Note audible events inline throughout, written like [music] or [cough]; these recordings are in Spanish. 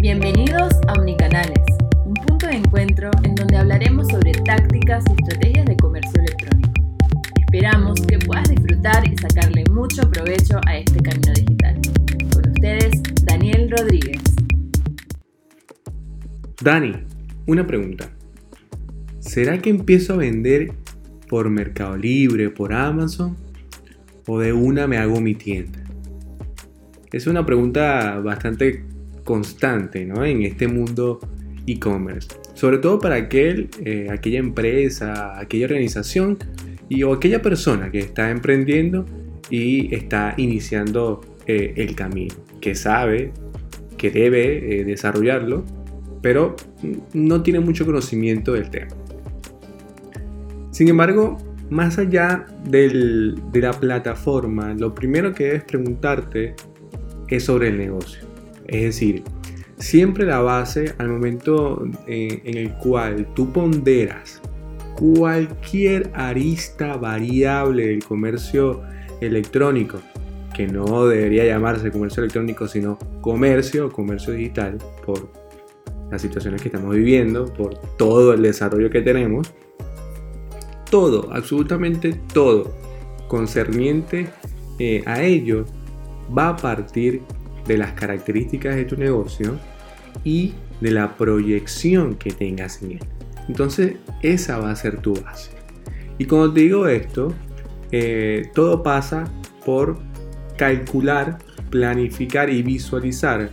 Bienvenidos a Omnicanales, un punto de encuentro en donde hablaremos sobre tácticas y estrategias de comercio electrónico. Esperamos que puedas disfrutar y sacarle mucho provecho a este camino digital. Con ustedes, Daniel Rodríguez. Dani, una pregunta. ¿Será que empiezo a vender por Mercado Libre, por Amazon? ¿O de una me hago mi tienda? Es una pregunta bastante constante en este mundo e-commerce. Sobre todo para aquel, eh, aquella empresa, aquella organización y, o aquella persona que está emprendiendo y está iniciando eh, el camino, que sabe que debe eh, desarrollarlo, pero no tiene mucho conocimiento del tema. Sin embargo, más allá de la plataforma, lo primero que debes preguntarte es sobre el negocio. Es decir, siempre la base al momento eh, en, el cual tú ponderas cualquier arista variable del comercio electrónico, que no debería llamarse comercio electrónico, sino comercio o comercio digital, por las situaciones que estamos viviendo, por todo el desarrollo que tenemos, todo, absolutamente todo concerniente eh, a ello va a partir de las características de tu negocio y de la proyección que tengas en él. Entonces, esa va a ser tu base. Y cuando te digo esto, eh, todo pasa por calcular, planificar y visualizar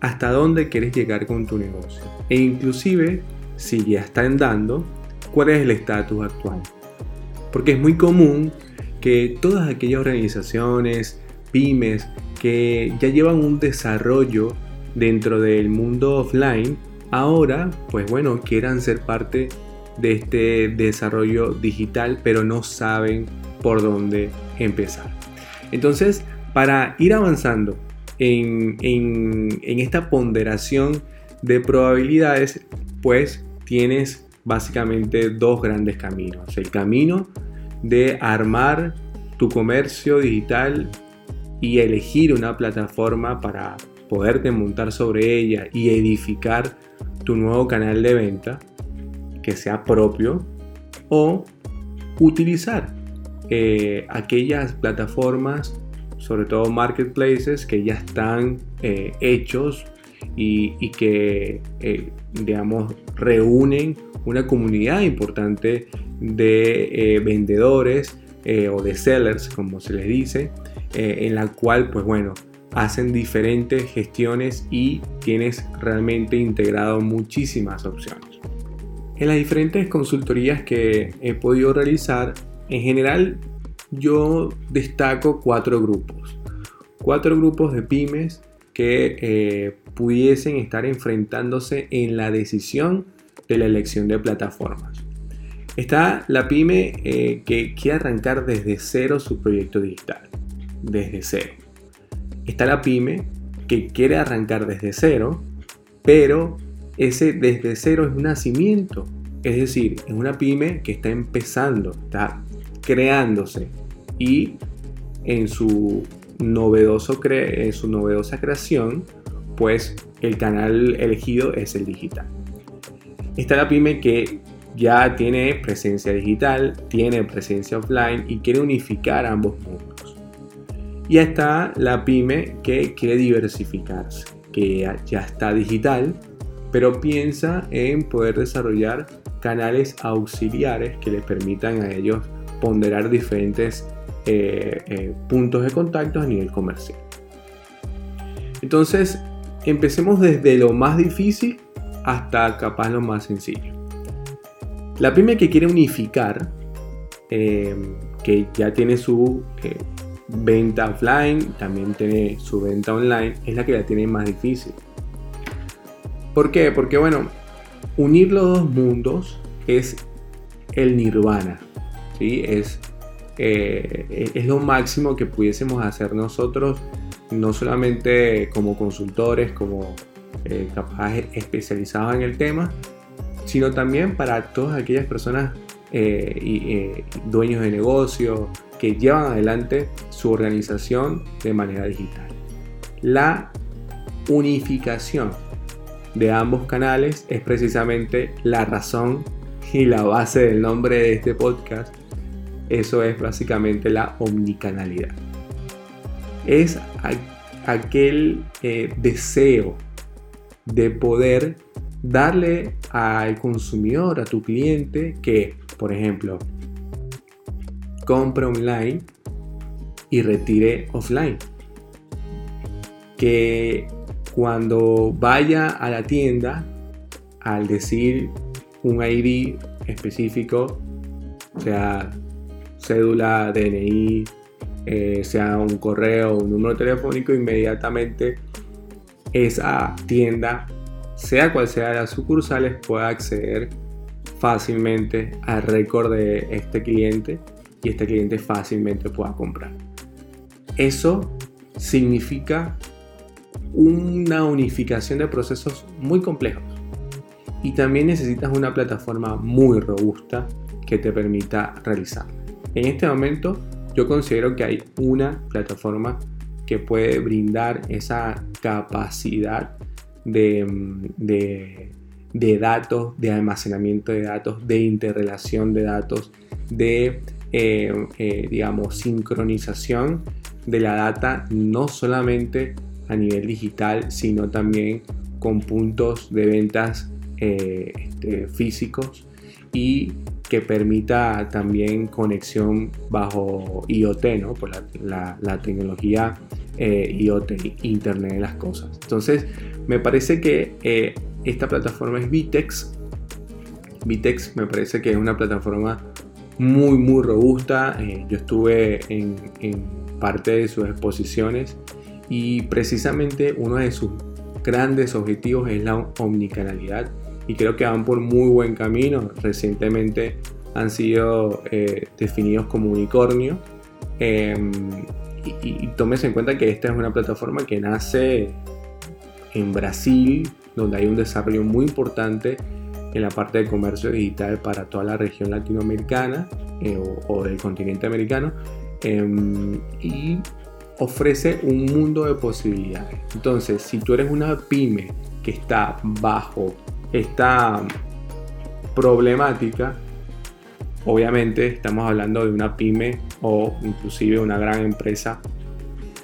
hasta dónde quieres llegar con tu negocio. E inclusive, si ya está andando, cuál es el estatus actual. Porque es muy común que todas aquellas organizaciones, pymes, que ya llevan un desarrollo dentro del mundo offline, ahora, pues bueno, quieran ser parte de este desarrollo digital, pero no saben por dónde empezar. Entonces, para ir avanzando en, en esta ponderación de probabilidades, pues tienes básicamente dos grandes caminos. El camino de armar tu comercio digital y elegir una plataforma para poderte montar sobre ella y edificar tu nuevo canal de venta que sea propio o utilizar eh, aquellas plataformas, sobre todo marketplaces que ya están eh, hechos y, que, eh, digamos, reúnen una comunidad importante de vendedores o de sellers, como se les dice, eh, en la cual, pues bueno, hacen diferentes gestiones y tienes realmente integrado muchísimas opciones. En las diferentes consultorías que he podido realizar, en general yo destaco cuatro grupos. Cuatro grupos de pymes que eh, pudiesen estar enfrentándose en la decisión de la elección de plataformas. Está la pyme eh, que quiere arrancar desde cero su proyecto digital desde cero. Está la pyme que quiere arrancar desde cero, pero ese desde cero es un nacimiento. Es decir, es una pyme que está empezando, está creándose y en su, novedoso en su novedosa creación, pues el canal elegido es el digital. Está la pyme que ya tiene presencia digital, tiene presencia offline y quiere unificar ambos mundos. Y está la pyme que quiere diversificarse, que ya está digital, pero piensa en poder desarrollar canales auxiliares que les permitan a ellos ponderar diferentes eh, eh, puntos de contacto a nivel comercial. Entonces, empecemos desde lo más difícil hasta capaz lo más sencillo. La pyme que quiere unificar, eh, que ya tiene su venta offline, también tiene su venta online, es la que la tiene más difícil. ¿Por qué? Porque bueno, unir los dos mundos es el nirvana, ¿sí? es, eh, es lo máximo que pudiésemos hacer nosotros, no solamente como consultores, como eh, especializados en el tema, sino también para todas aquellas personas eh, y dueños de negocio, que llevan adelante su organización de manera digital. La unificación de ambos canales es precisamente la razón y la base del nombre de este podcast. Eso es básicamente la omnicanalidad. Es aquel eh, deseo de poder darle al consumidor, a tu cliente, que, por ejemplo, compre online y retire offline. Que cuando vaya a la tienda, al decir un ID específico, sea cédula, DNI, eh, sea un correo, un número telefónico, inmediatamente esa tienda, sea cual sea las sucursales, pueda acceder fácilmente al récord de este cliente y este cliente fácilmente pueda comprar. Eso significa una unificación de procesos muy complejos y también necesitas una plataforma muy robusta que te permita realizarlo. En este momento yo considero que hay una plataforma que puede brindar esa capacidad de, de, datos, de almacenamiento de datos, de interrelación de datos, de, eh, eh, digamos, sincronización de la data, no solamente a nivel digital, sino también con puntos de ventas eh, este, físicos y que permita también conexión bajo IoT, ¿no? por la, tecnología IoT, Internet de las Cosas. Entonces, me parece que esta plataforma es Vitex. Vitex me parece que es una plataforma muy, muy robusta. yo estuve en, en parte de sus exposiciones y precisamente uno de sus grandes objetivos es la omnicanalidad y creo que van por muy buen camino. Recientemente han sido eh, definidos como unicornio. Em, y, y, tomes en cuenta que esta es una plataforma que nace en Brasil, donde hay un desarrollo muy importante en la parte de comercio digital para toda la región latinoamericana eh, o, del continente americano. Em, y ofrece un mundo de posibilidades. Entonces, si tú eres una pyme que está bajo esta problemática, obviamente estamos hablando de una pyme o inclusive una gran empresa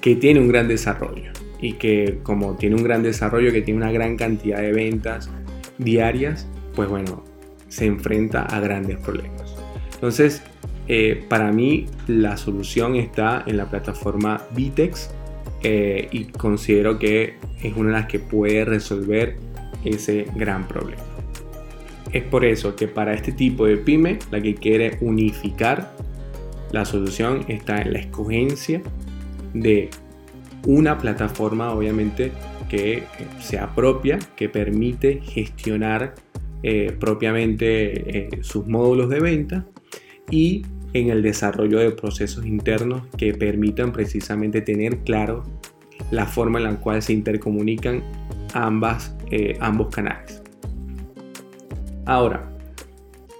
que tiene un gran desarrollo y que como tiene un gran desarrollo, que tiene una gran cantidad de ventas diarias, pues bueno, se enfrenta a grandes problemas. Entonces, eh, para mí la solución está en la plataforma Vitex eh, y considero que es una de las que puede resolver ese gran problema. Es por eso que para este tipo de pyme, la que quiere unificar, la solución está en la escogencia de una plataforma, obviamente, que sea propia, que permite gestionar eh, propiamente sus módulos de venta y en el desarrollo de procesos internos que permitan precisamente tener claro la forma en la cual se intercomunican ambas, eh, ambos canales. Ahora,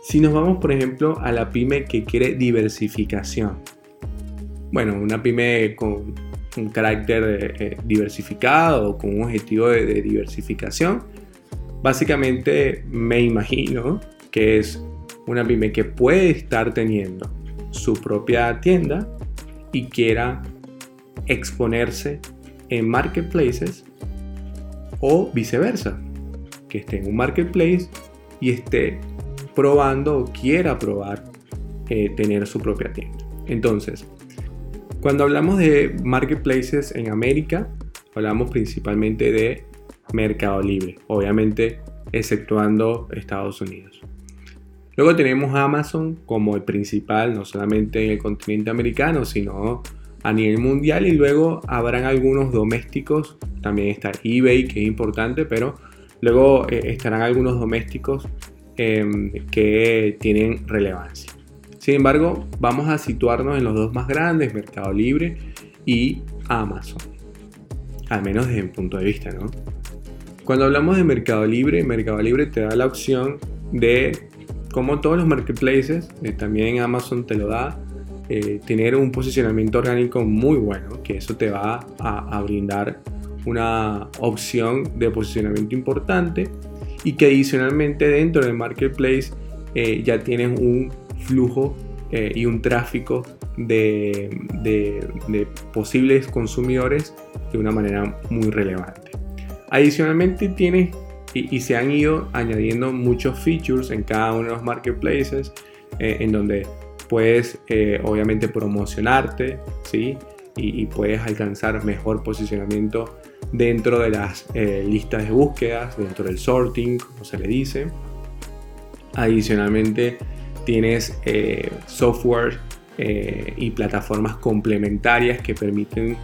si nos vamos por ejemplo a la pyme que quiere diversificación, bueno, una pyme con un carácter eh, diversificado, con un objetivo de diversificación, básicamente me imagino que es una pyme que puede estar teniendo su propia tienda y quiera exponerse en marketplaces o viceversa, que esté en un marketplace y esté probando o quiera probar eh, tener su propia tienda. Entonces, cuando hablamos de marketplaces en América, hablamos principalmente de Mercado Libre, obviamente exceptuando Estados Unidos. Luego tenemos Amazon como el principal, no solamente en el continente americano, sino a nivel mundial. Y luego habrán algunos domésticos, también está eBay, que es importante, pero luego eh, estarán algunos domésticos em, que tienen relevancia. Sin embargo, vamos a situarnos en los dos más grandes, Mercado Libre y Amazon. Al menos desde mi punto de vista, ¿no? Cuando hablamos de Mercado Libre, Mercado Libre te da la opción de como todos los marketplaces, eh, también Amazon te lo da, eh, tener un posicionamiento orgánico muy bueno, que eso te va a, brindar una opción de posicionamiento importante y que adicionalmente dentro del marketplace eh, ya tienes un flujo y un tráfico de, posibles consumidores de una manera muy relevante. Adicionalmente tienes y, se han ido añadiendo muchos features en cada uno de los marketplaces eh, en donde puedes obviamente promocionarte ¿sí? y, puedes alcanzar mejor posicionamiento dentro de las eh, listas de búsquedas, dentro del sorting, como se le dice. Adicionalmente tienes eh, software eh, y plataformas complementarias que permiten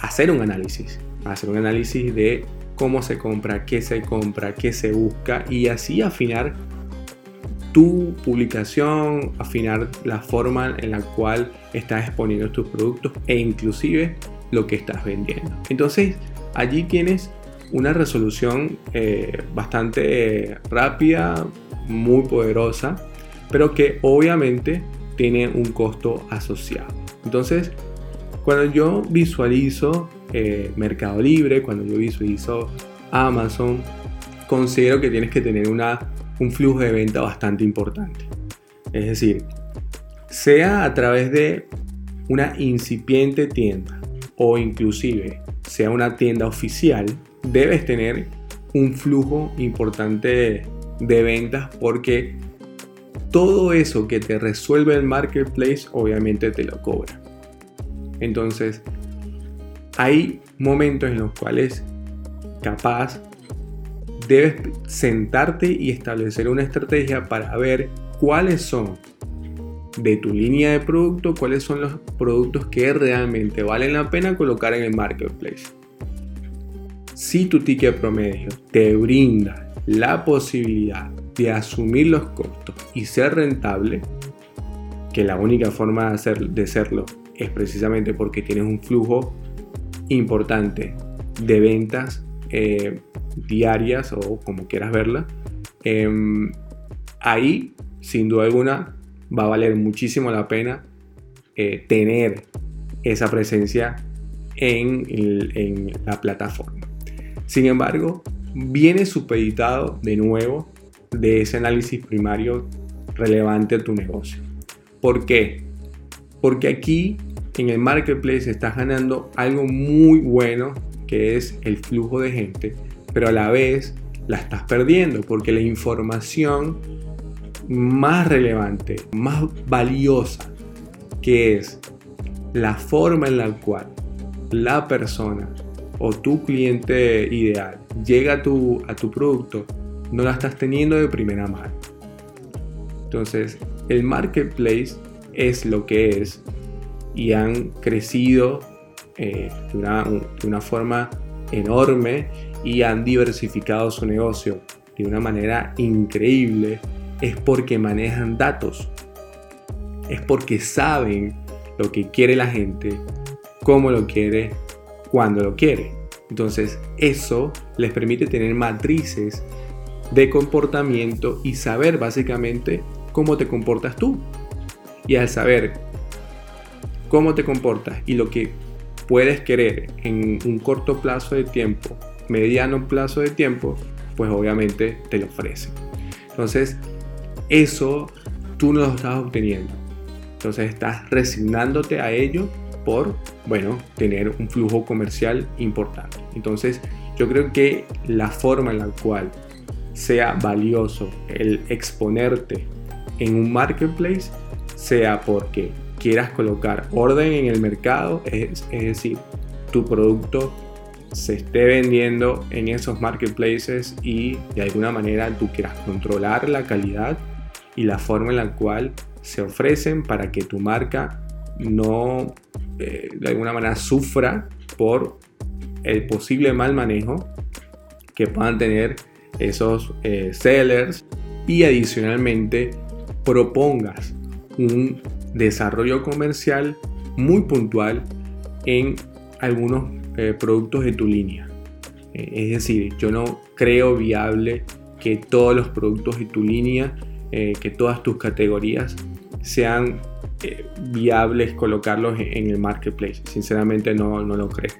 hacer un análisis, hacer un análisis de cómo se compra, qué se compra, qué se busca y así afinar tu publicación, afinar la forma en la cual estás exponiendo tus productos e inclusive lo que estás vendiendo. Entonces, allí tienes una resolución eh, bastante rápida, muy poderosa, pero que obviamente tiene un costo asociado. Entonces, cuando yo visualizo eh, Mercado Libre, cuando yo visualizo Amazon, considero que tienes que tener una, un flujo de venta bastante importante. Es decir, sea a través de una incipiente tienda o inclusive sea una tienda oficial, debes tener un flujo importante de ventas porque todo eso que te resuelve el marketplace obviamente te lo cobra. Entonces, hay momentos en los cuales capaz debes sentarte y establecer una estrategia para ver cuáles son de tu línea de producto cuáles son los productos que realmente valen la pena colocar en el marketplace. Si tu ticket promedio te brinda la posibilidad de asumir los costos y ser rentable, que la única forma de, hacer, serlo es precisamente porque tienes un flujo importante de ventas eh, diarias o como quieras verla, em, ahí sin duda alguna va a valer muchísimo la pena eh, tener esa presencia en, en, la plataforma. Sin embargo, viene supeditado de nuevo de ese análisis primario relevante a tu negocio. ¿Por qué? Porque aquí en el marketplace estás ganando algo muy bueno que es el flujo de gente, pero a la vez la estás perdiendo porque la información más relevante, más valiosa, que es la forma en la cual la persona o tu cliente ideal llega a tu, a tu producto, no la estás teniendo de primera mano. Entonces, el marketplace es lo que es y han crecido eh, de, una, de una forma enorme y han diversificado su negocio de una manera increíble es porque manejan datos. Es porque saben lo que quiere la gente, cómo lo quiere, cuándo lo quiere. Entonces eso les permite tener matrices de comportamiento y saber básicamente cómo te comportas tú. Y al saber cómo te comportas y lo que puedes querer en un corto plazo de tiempo, mediano plazo de tiempo, pues obviamente te lo ofrecen. Entonces, eso tú no lo estás obteniendo. Entonces estás resignándote a ello por, bueno, tener un flujo comercial importante. Entonces yo creo que la forma en la cual sea valioso el exponerte en un marketplace, sea porque quieras colocar orden en el mercado, es, decir, tu producto se esté vendiendo en esos marketplaces y de alguna manera tú quieras controlar la calidad y la forma en la cual se ofrecen para que tu marca no eh, de alguna manera sufra por el posible mal manejo que puedan tener esos eh, sellers y adicionalmente propongas un desarrollo comercial muy puntual en algunos eh, productos de tu línea. es decir, yo no creo viable que todos los productos de tu línea eh, que todas tus categorías sean eh, viables colocarlos en el marketplace. Sinceramente no, no lo creo.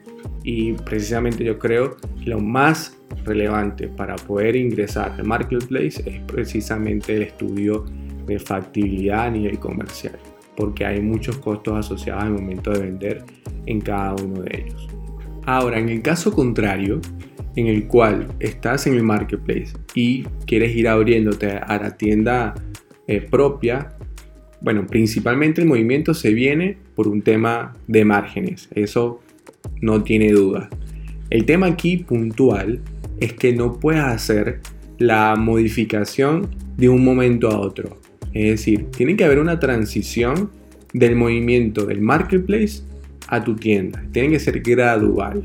Y precisamente yo creo que lo más relevante para poder ingresar al marketplace es precisamente el estudio de factibilidad a nivel comercial, porque hay muchos costos asociados al momento de vender en cada uno de ellos. Ahora, en el caso contrario, en el cual estás en el marketplace y quieres ir abriéndote a la tienda eh, propia, bueno, principalmente el movimiento se viene por un tema de márgenes, eso no tiene duda. El tema aquí puntual es que no puedes hacer la modificación de un momento a otro. Es decir, tiene que haber una transición del movimiento del marketplace a tu tienda. Tiene que ser gradual.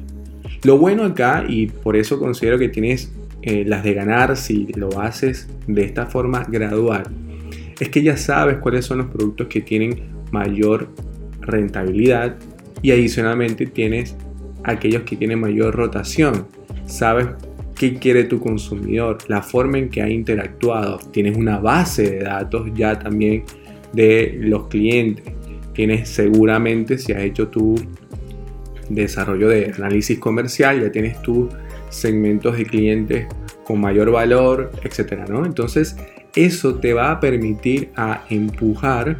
Lo bueno acá, y por eso considero que tienes eh, las de ganar si lo haces de esta forma gradual, es que ya sabes cuáles son los productos que tienen mayor rentabilidad y adicionalmente tienes aquellos que tienen mayor rotación. Sabes qué quiere tu consumidor, la forma en que ha interactuado. Tienes una base de datos ya también de los clientes. Tienes seguramente, si has hecho tu desarrollo de análisis comercial, ya tienes tus segmentos de clientes con mayor valor, etcétera, ¿no? Entonces, eso te va a permitir a empujar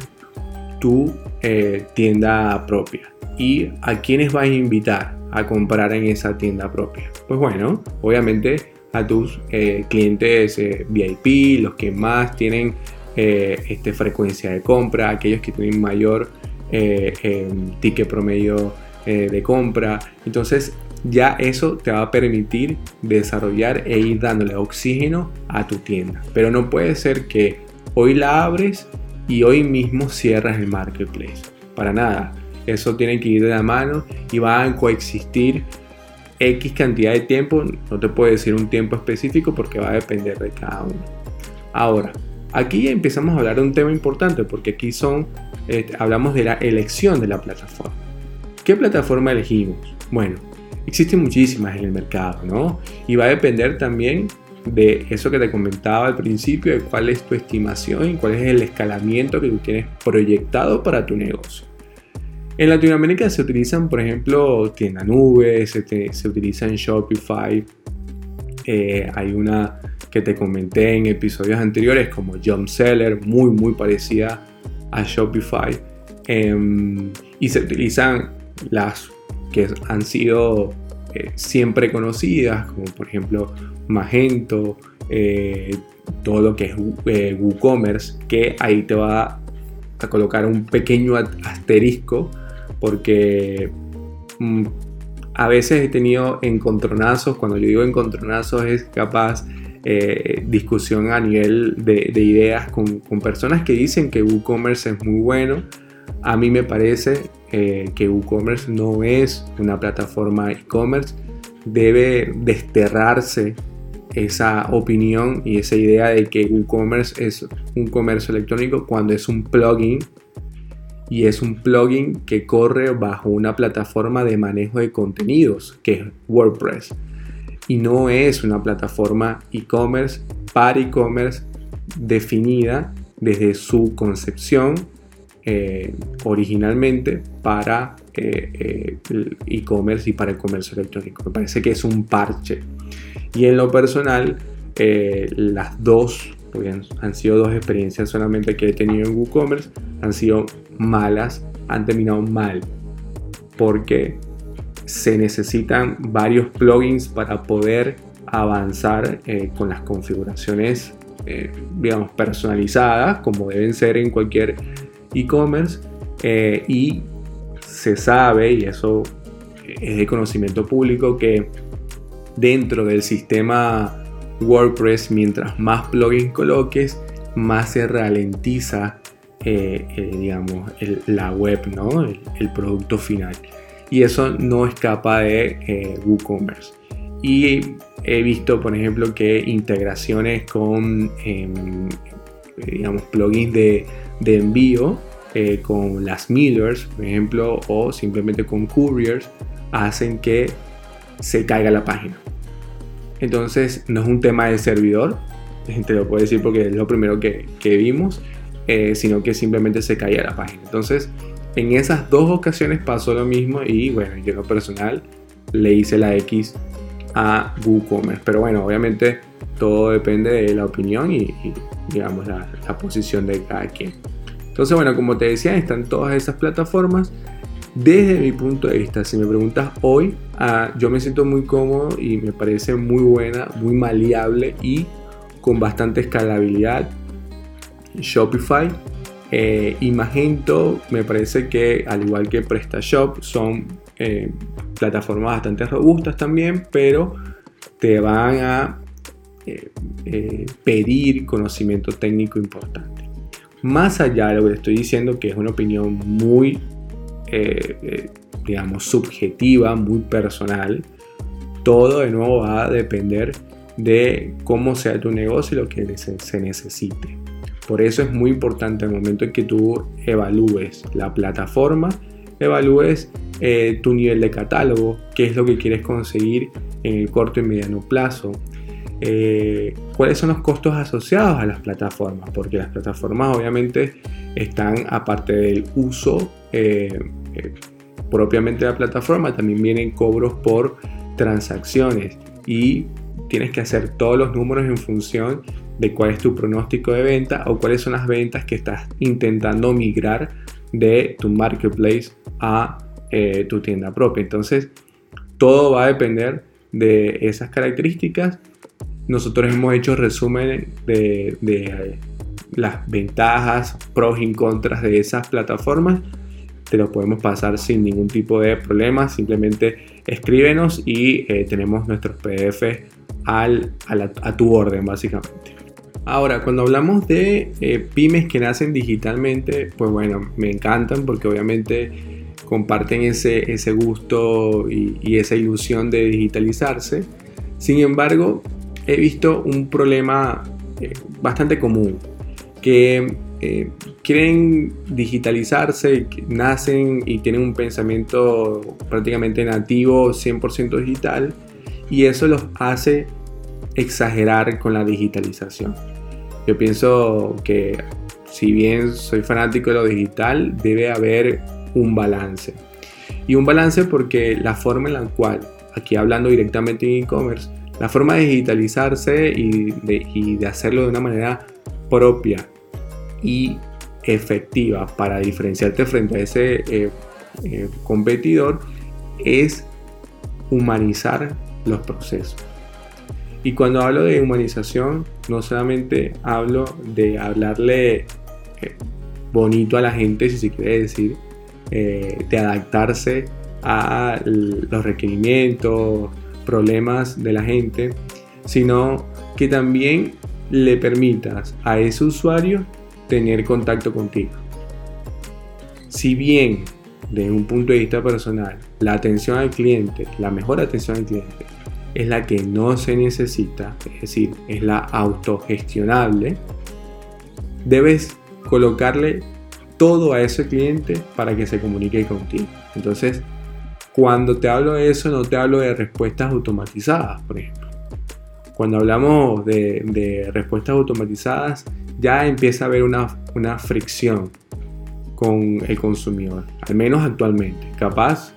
tu eh, tienda propia. ¿Y a quiénes vas a invitar a comprar en esa tienda propia? Pues bueno, obviamente a tus eh, clientes eh, VIP, los que más tienen este, frecuencia de compra, aquellos que tienen mayor em, ticket promedio de compra. Entonces ya eso te va a permitir desarrollar e ir dándole oxígeno a tu tienda. Pero no puede ser que hoy la abres y hoy mismo cierras el marketplace. Para nada. Eso tiene que ir de la mano y va a coexistir X cantidad de tiempo. No te puedo decir un tiempo específico porque va a depender de cada uno. Ahora, aquí empezamos a hablar de un tema importante porque aquí son, eh, hablamos de la elección de la plataforma. ¿Qué plataforma elegimos? Bueno, Existen muchísimas en el mercado, ¿no? Y va a depender también de eso que te comentaba al principio, de cuál es tu estimación y cuál es el escalamiento que tú tienes proyectado para tu negocio. En Latinoamérica se utilizan, por ejemplo, tienda nube, se, utiliza Shopify. Eh, hay una que te comenté en episodios anteriores como Jump Seller, muy muy parecida a Shopify. Em, y se utilizan las que han sido eh, siempre conocidas, como por ejemplo Magento, eh, todo lo que es WooCommerce, que ahí te va a colocar un pequeño asterisco porque mm, a veces he tenido encontronazos, cuando yo digo encontronazos es capaz discusión a nivel de, ideas con, con, personas que dicen que WooCommerce es muy bueno. A mí me parece eh, que WooCommerce no es una plataforma e-commerce, debe desterrarse esa opinión y esa idea de que WooCommerce es un comercio electrónico cuando es un plugin y es un plugin que corre bajo una plataforma de manejo de contenidos que es WordPress y no es una plataforma e-commerce para e-commerce definida desde su concepción eh, originalmente para eh, eh, e-commerce y para el comercio electrónico. Me parece que es un parche. Y en lo personal, las dos, han, sido dos experiencias solamente que he tenido en WooCommerce, han sido malas, han terminado mal, porque se necesitan varios plugins para poder avanzar con las configuraciones, digamos, personalizadas, como deben ser en cualquier e-commerce eh, y se sabe, y eso es de conocimiento público, que dentro del sistema WordPress, mientras más plugins coloques, más se ralentiza eh, eh, digamos, la web, ¿no? El, producto final. Y eso no escapa de WooCommerce. Y he visto, por ejemplo, que integraciones con, em, digamos, plugins de de envío eh, con las Millers, por ejemplo, o simplemente con couriers, hacen que se caiga la página. Entonces, no es un tema de servidor, [laughs] te lo puedo decir porque es lo primero que, vimos, eh, sino que simplemente se caía la página. Entonces, en esas dos ocasiones pasó lo mismo y bueno, yo en lo personal le hice la X a WooCommerce. Pero bueno, obviamente todo depende de la opinión y, digamos la, posición de cada quien. Entonces, bueno, como te decía, están todas esas plataformas. Desde mi punto de vista, si me preguntas hoy, ah, yo me siento muy cómodo y me parece muy buena, muy maleable y con bastante escalabilidad. Shopify eh, y Magento me parece que al igual que PrestaShop son eh, plataformas bastante robustas también, pero te van a eh, pedir conocimiento técnico importante. Más allá de lo que estoy diciendo, que es una opinión muy, digamos, subjetiva, muy personal, todo de nuevo va a depender de cómo sea tu negocio y lo que se necesite. Por eso es muy importante el momento en que tú evalúes la plataforma, evalúes eh, tu nivel de catálogo, qué es lo que quieres conseguir en el corto y mediano plazo, eh, cuáles son los costos asociados a las plataformas, porque las plataformas obviamente están aparte del uso eh, propiamente de la plataforma, también vienen cobros por transacciones y tienes que hacer todos los números en función de cuál es tu pronóstico de venta o cuáles son las ventas que estás intentando migrar de tu marketplace a eh, tu tienda propia. Entonces, todo va a depender de esas características. Nosotros hemos hecho resumen de, de las ventajas, pros y contras de esas plataformas. Te lo podemos pasar sin ningún tipo de problema. Simplemente escríbenos y eh, tenemos nuestros PDF al, a tu orden, básicamente. Ahora, cuando hablamos de eh, pymes que nacen digitalmente, pues bueno, me encantan porque obviamente comparten ese, ese gusto y, esa ilusión de digitalizarse. Sin embargo, he visto un problema eh, bastante común, que eh, quieren digitalizarse, nacen y tienen un pensamiento prácticamente nativo, 100% digital, y eso los hace exagerar con la digitalización. Yo pienso que si bien soy fanático de lo digital, debe haber un balance. Y un balance porque la forma en la cual, aquí hablando directamente en e-commerce, la forma de digitalizarse y de, hacerlo de una manera propia y efectiva para diferenciarte frente a ese eh, eh, competidor es humanizar los procesos. Y cuando hablo de humanización, no solamente hablo de hablarle eh, bonito a la gente, si se quiere decir, eh, de adaptarse a los requerimientos, problemas de la gente, sino que también le permitas a ese usuario tener contacto contigo. Si bien, desde un punto de vista personal, la atención al cliente, la mejor atención al cliente, es la que no se necesita, es decir, es la autogestionable, debes colocarle todo a ese cliente para que se comunique contigo. Entonces, cuando te hablo de eso, no te hablo de respuestas automatizadas, por ejemplo. Cuando hablamos de, respuestas automatizadas, ya empieza a haber una, una fricción con el consumidor, al menos actualmente. Capaz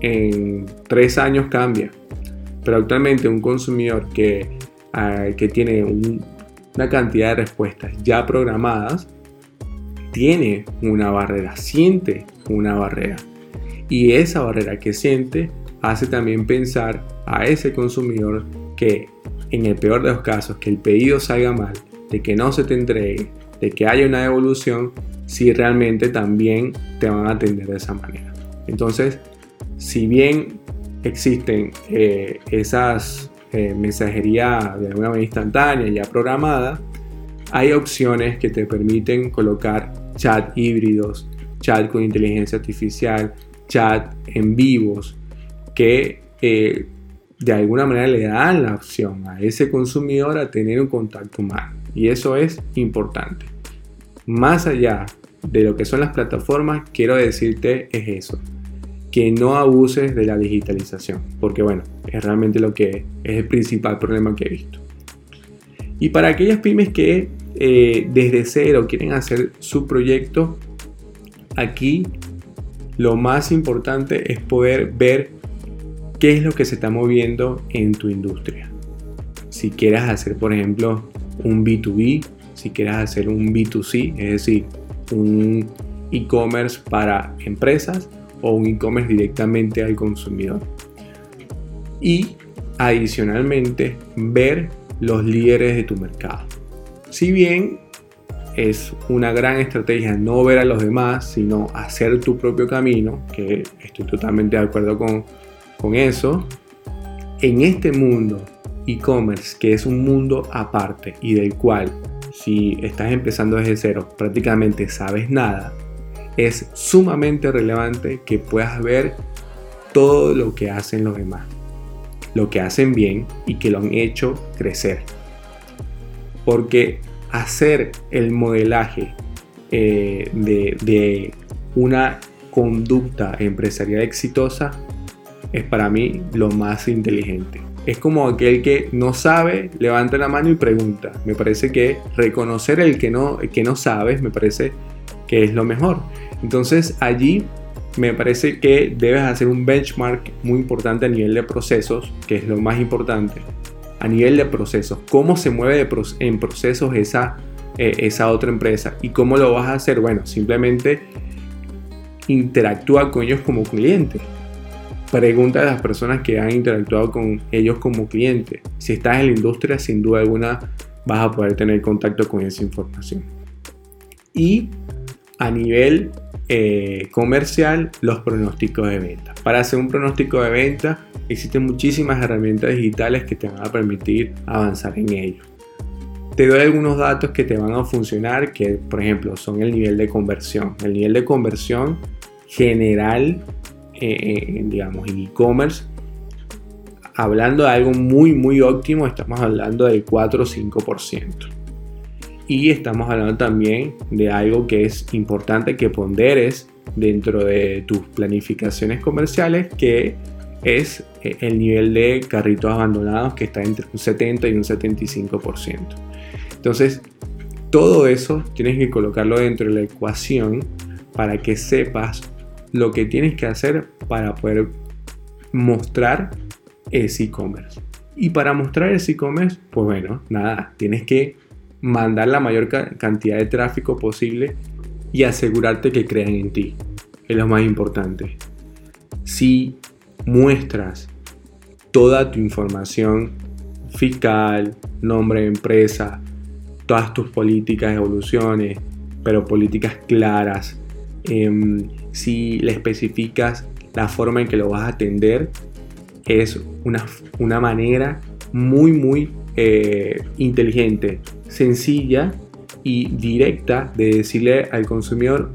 en tres años cambia, pero actualmente un consumidor que, ah, que tiene una cantidad de respuestas ya programadas, tiene una barrera, siente una barrera. Y esa barrera que siente hace también pensar a ese consumidor que en el peor de los casos, que el pedido salga mal, de que no se te entregue, de que haya una devolución, si realmente también te van a atender de esa manera. Entonces, si bien existen eh, esas eh, mensajería de una manera instantánea ya programada, hay opciones que te permiten colocar chat híbridos, chat con inteligencia artificial, chat en vivos, que eh, de alguna manera le dan la opción a ese consumidor a tener un contacto humano. Y eso es importante. Más allá de lo que son las plataformas, quiero decirte es eso que no abuses de la digitalización, porque bueno, es realmente lo que es el principal problema que he visto. Y para aquellas pymes que eh, desde cero quieren hacer su proyecto, aquí lo más importante es poder ver qué es lo que se está moviendo en tu industria. Si quieres hacer, por ejemplo, un B2B, si quieres hacer un B2C, es decir, un e-commerce para empresas o un e-commerce directamente al consumidor. Y adicionalmente, ver los líderes de tu mercado. Si bien es una gran estrategia no ver a los demás, sino hacer tu propio camino, que estoy totalmente de acuerdo con, con eso, en este mundo e-commerce, que es un mundo aparte y del cual si estás empezando desde cero prácticamente sabes nada, es sumamente relevante que puedas ver todo lo que hacen los demás, lo que hacen bien y que lo han hecho crecer. Porque hacer el modelaje eh, de, una conducta empresarial exitosa es para mí lo más inteligente. Es como aquel que no sabe, levanta la mano y pregunta. Me parece que reconocer el que no, que no sabes, me parece es lo mejor. Entonces allí me parece que debes hacer un benchmark muy importante a nivel de procesos, que es lo más importante. A nivel de procesos, cómo se mueve en procesos esa, eh, esa otra empresa y cómo lo vas a hacer. Bueno, simplemente interactúa con ellos como cliente. Pregunta a las personas que han interactuado con ellos como cliente. Si estás en la industria, sin duda alguna vas a poder tener contacto con esa información. Y a nivel eh, comercial los pronósticos de venta. Para hacer un pronóstico de venta existen muchísimas herramientas digitales que te van a permitir avanzar en ello. Te doy algunos datos que te van a funcionar, que por ejemplo son el nivel de conversión. El nivel de conversión general, eh, digamos, en e-commerce, hablando de algo muy, muy óptimo, estamos hablando del 4 o 5%. Y estamos hablando también de algo que es importante que ponderes dentro de tus planificaciones comerciales, que es eh, el nivel de carritos abandonados que está entre un 70 y un 75%. Entonces, todo eso tienes que colocarlo dentro de la ecuación para que sepas lo que tienes que hacer para poder mostrar ese e-commerce. Y para mostrar ese e-commerce, pues bueno, nada, tienes que mandar la mayor cantidad de tráfico posible y asegurarte que crean en ti. Es lo más importante. Si muestras toda tu información fiscal, nombre de empresa, todas tus políticas, evoluciones, pero políticas claras, em, si le especificas la forma en que lo vas a atender, es una, una manera muy, muy eh, inteligente, sencilla y directa de decirle al consumidor,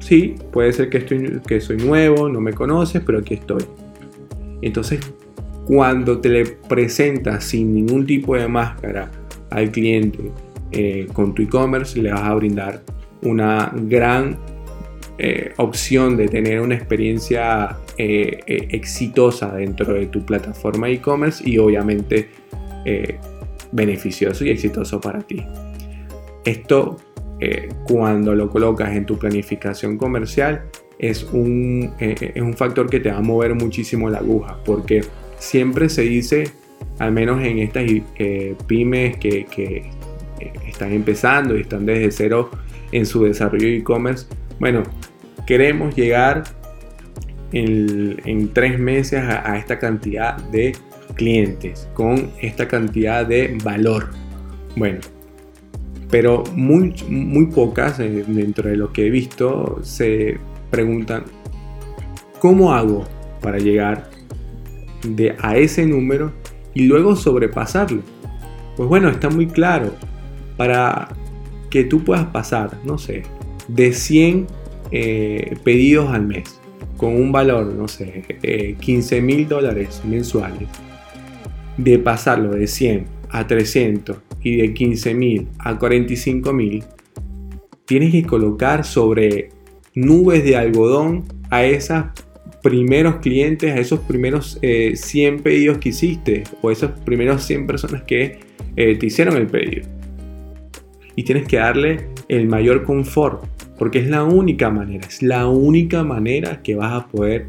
sí, puede ser que, estoy, que soy nuevo, no me conoces, pero aquí estoy. Entonces, cuando te le presentas sin ningún tipo de máscara al cliente eh, con tu e-commerce, le vas a brindar una gran eh, opción de tener una experiencia exitosa dentro de tu plataforma e-commerce y obviamente eh, beneficioso y exitoso para ti. Esto eh, cuando lo colocas en tu planificación comercial es un, eh, es un factor que te va a mover muchísimo la aguja porque siempre se dice, al menos en estas pymes que, están empezando y están desde cero en su desarrollo de e-commerce, bueno, queremos llegar en, tres meses a esta cantidad de clientes con esta cantidad de valor. Bueno, pero muy, muy pocas eh, dentro de lo que he visto se preguntan, ¿cómo hago para llegar de, a ese número y luego sobrepasarlo? Pues bueno, está muy claro. Para que tú puedas pasar, no sé, de 100 eh, pedidos al mes con un valor, no sé, 15 eh, mil dólares mensuales de pasarlo de 100 a 300 y de 15.000 a 45.000, tienes que colocar sobre nubes de algodón a esos primeros clientes, a esos primeros 100 eh, pedidos que hiciste o esas primeros 100 personas que eh, te hicieron el pedido. Y tienes que darle el mayor confort, porque es la única manera, es la única manera que vas a poder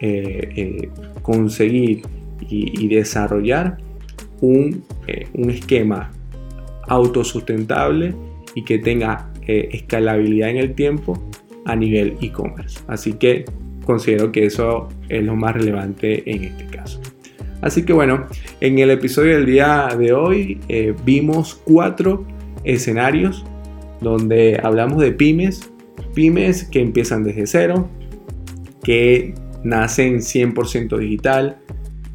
eh, conseguir y, desarrollar un, un, esquema autosustentable y que tenga escalabilidad en el tiempo a nivel e-commerce. Así que considero que eso es lo más relevante en este caso. Así que bueno, en el episodio del día de hoy eh, vimos cuatro escenarios donde hablamos de pymes, pymes que empiezan desde cero, que nacen 100% digital,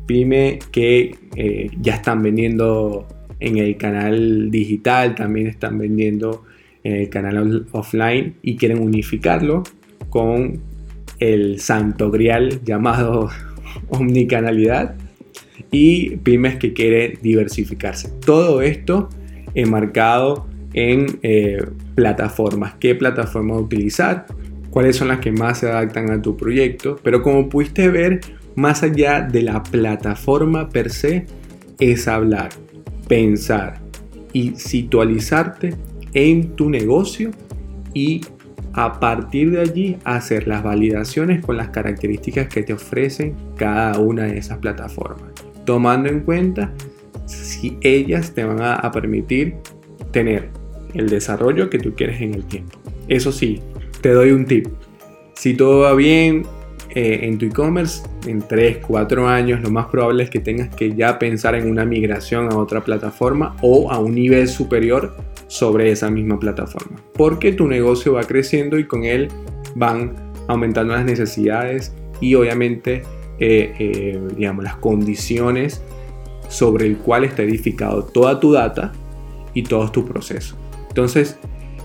pymes que eh, ya están vendiendo en el canal digital, también están vendiendo en el canal offline y quieren unificarlo con el santo grial llamado [laughs] omnicanalidad y pymes que quieren diversificarse. Todo esto enmarcado en eh, plataformas. ¿Qué plataforma utilizar? ¿Cuáles son las que más se adaptan a tu proyecto? Pero como pudiste ver, más allá de la plataforma per se, es hablar, pensar y situalizarte en tu negocio y a partir de allí hacer las validaciones con las características que te ofrecen cada una de esas plataformas tomando en cuenta si ellas te van a, permitir tener el desarrollo que tú quieres en el tiempo. Eso sí, te doy un tip. Si todo va bien eh, en tu e-commerce, en 3, 4 años, lo más probable es que tengas que ya pensar en una migración a otra plataforma o a un nivel superior sobre esa misma plataforma. Porque tu negocio va creciendo y con él van aumentando las necesidades y obviamente eh, eh, digamos, las condiciones sobre el cual está edificado toda tu data y todo tu proceso. Entonces,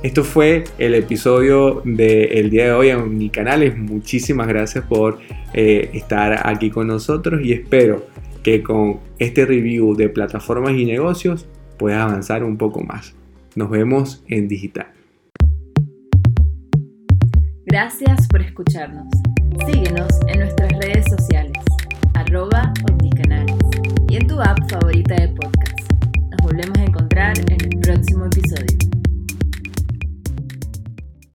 esto fue el episodio del día de hoy en mi canal. Muchísimas gracias por eh, estar aquí con nosotros y espero que con este review de plataformas y negocios puedas avanzar un poco más. Nos vemos en digital. Gracias por escucharnos. Síguenos en nuestras redes sociales, arroba omnicanales y en tu app favorita de podcast. Nos volvemos a encontrar en el próximo episodio.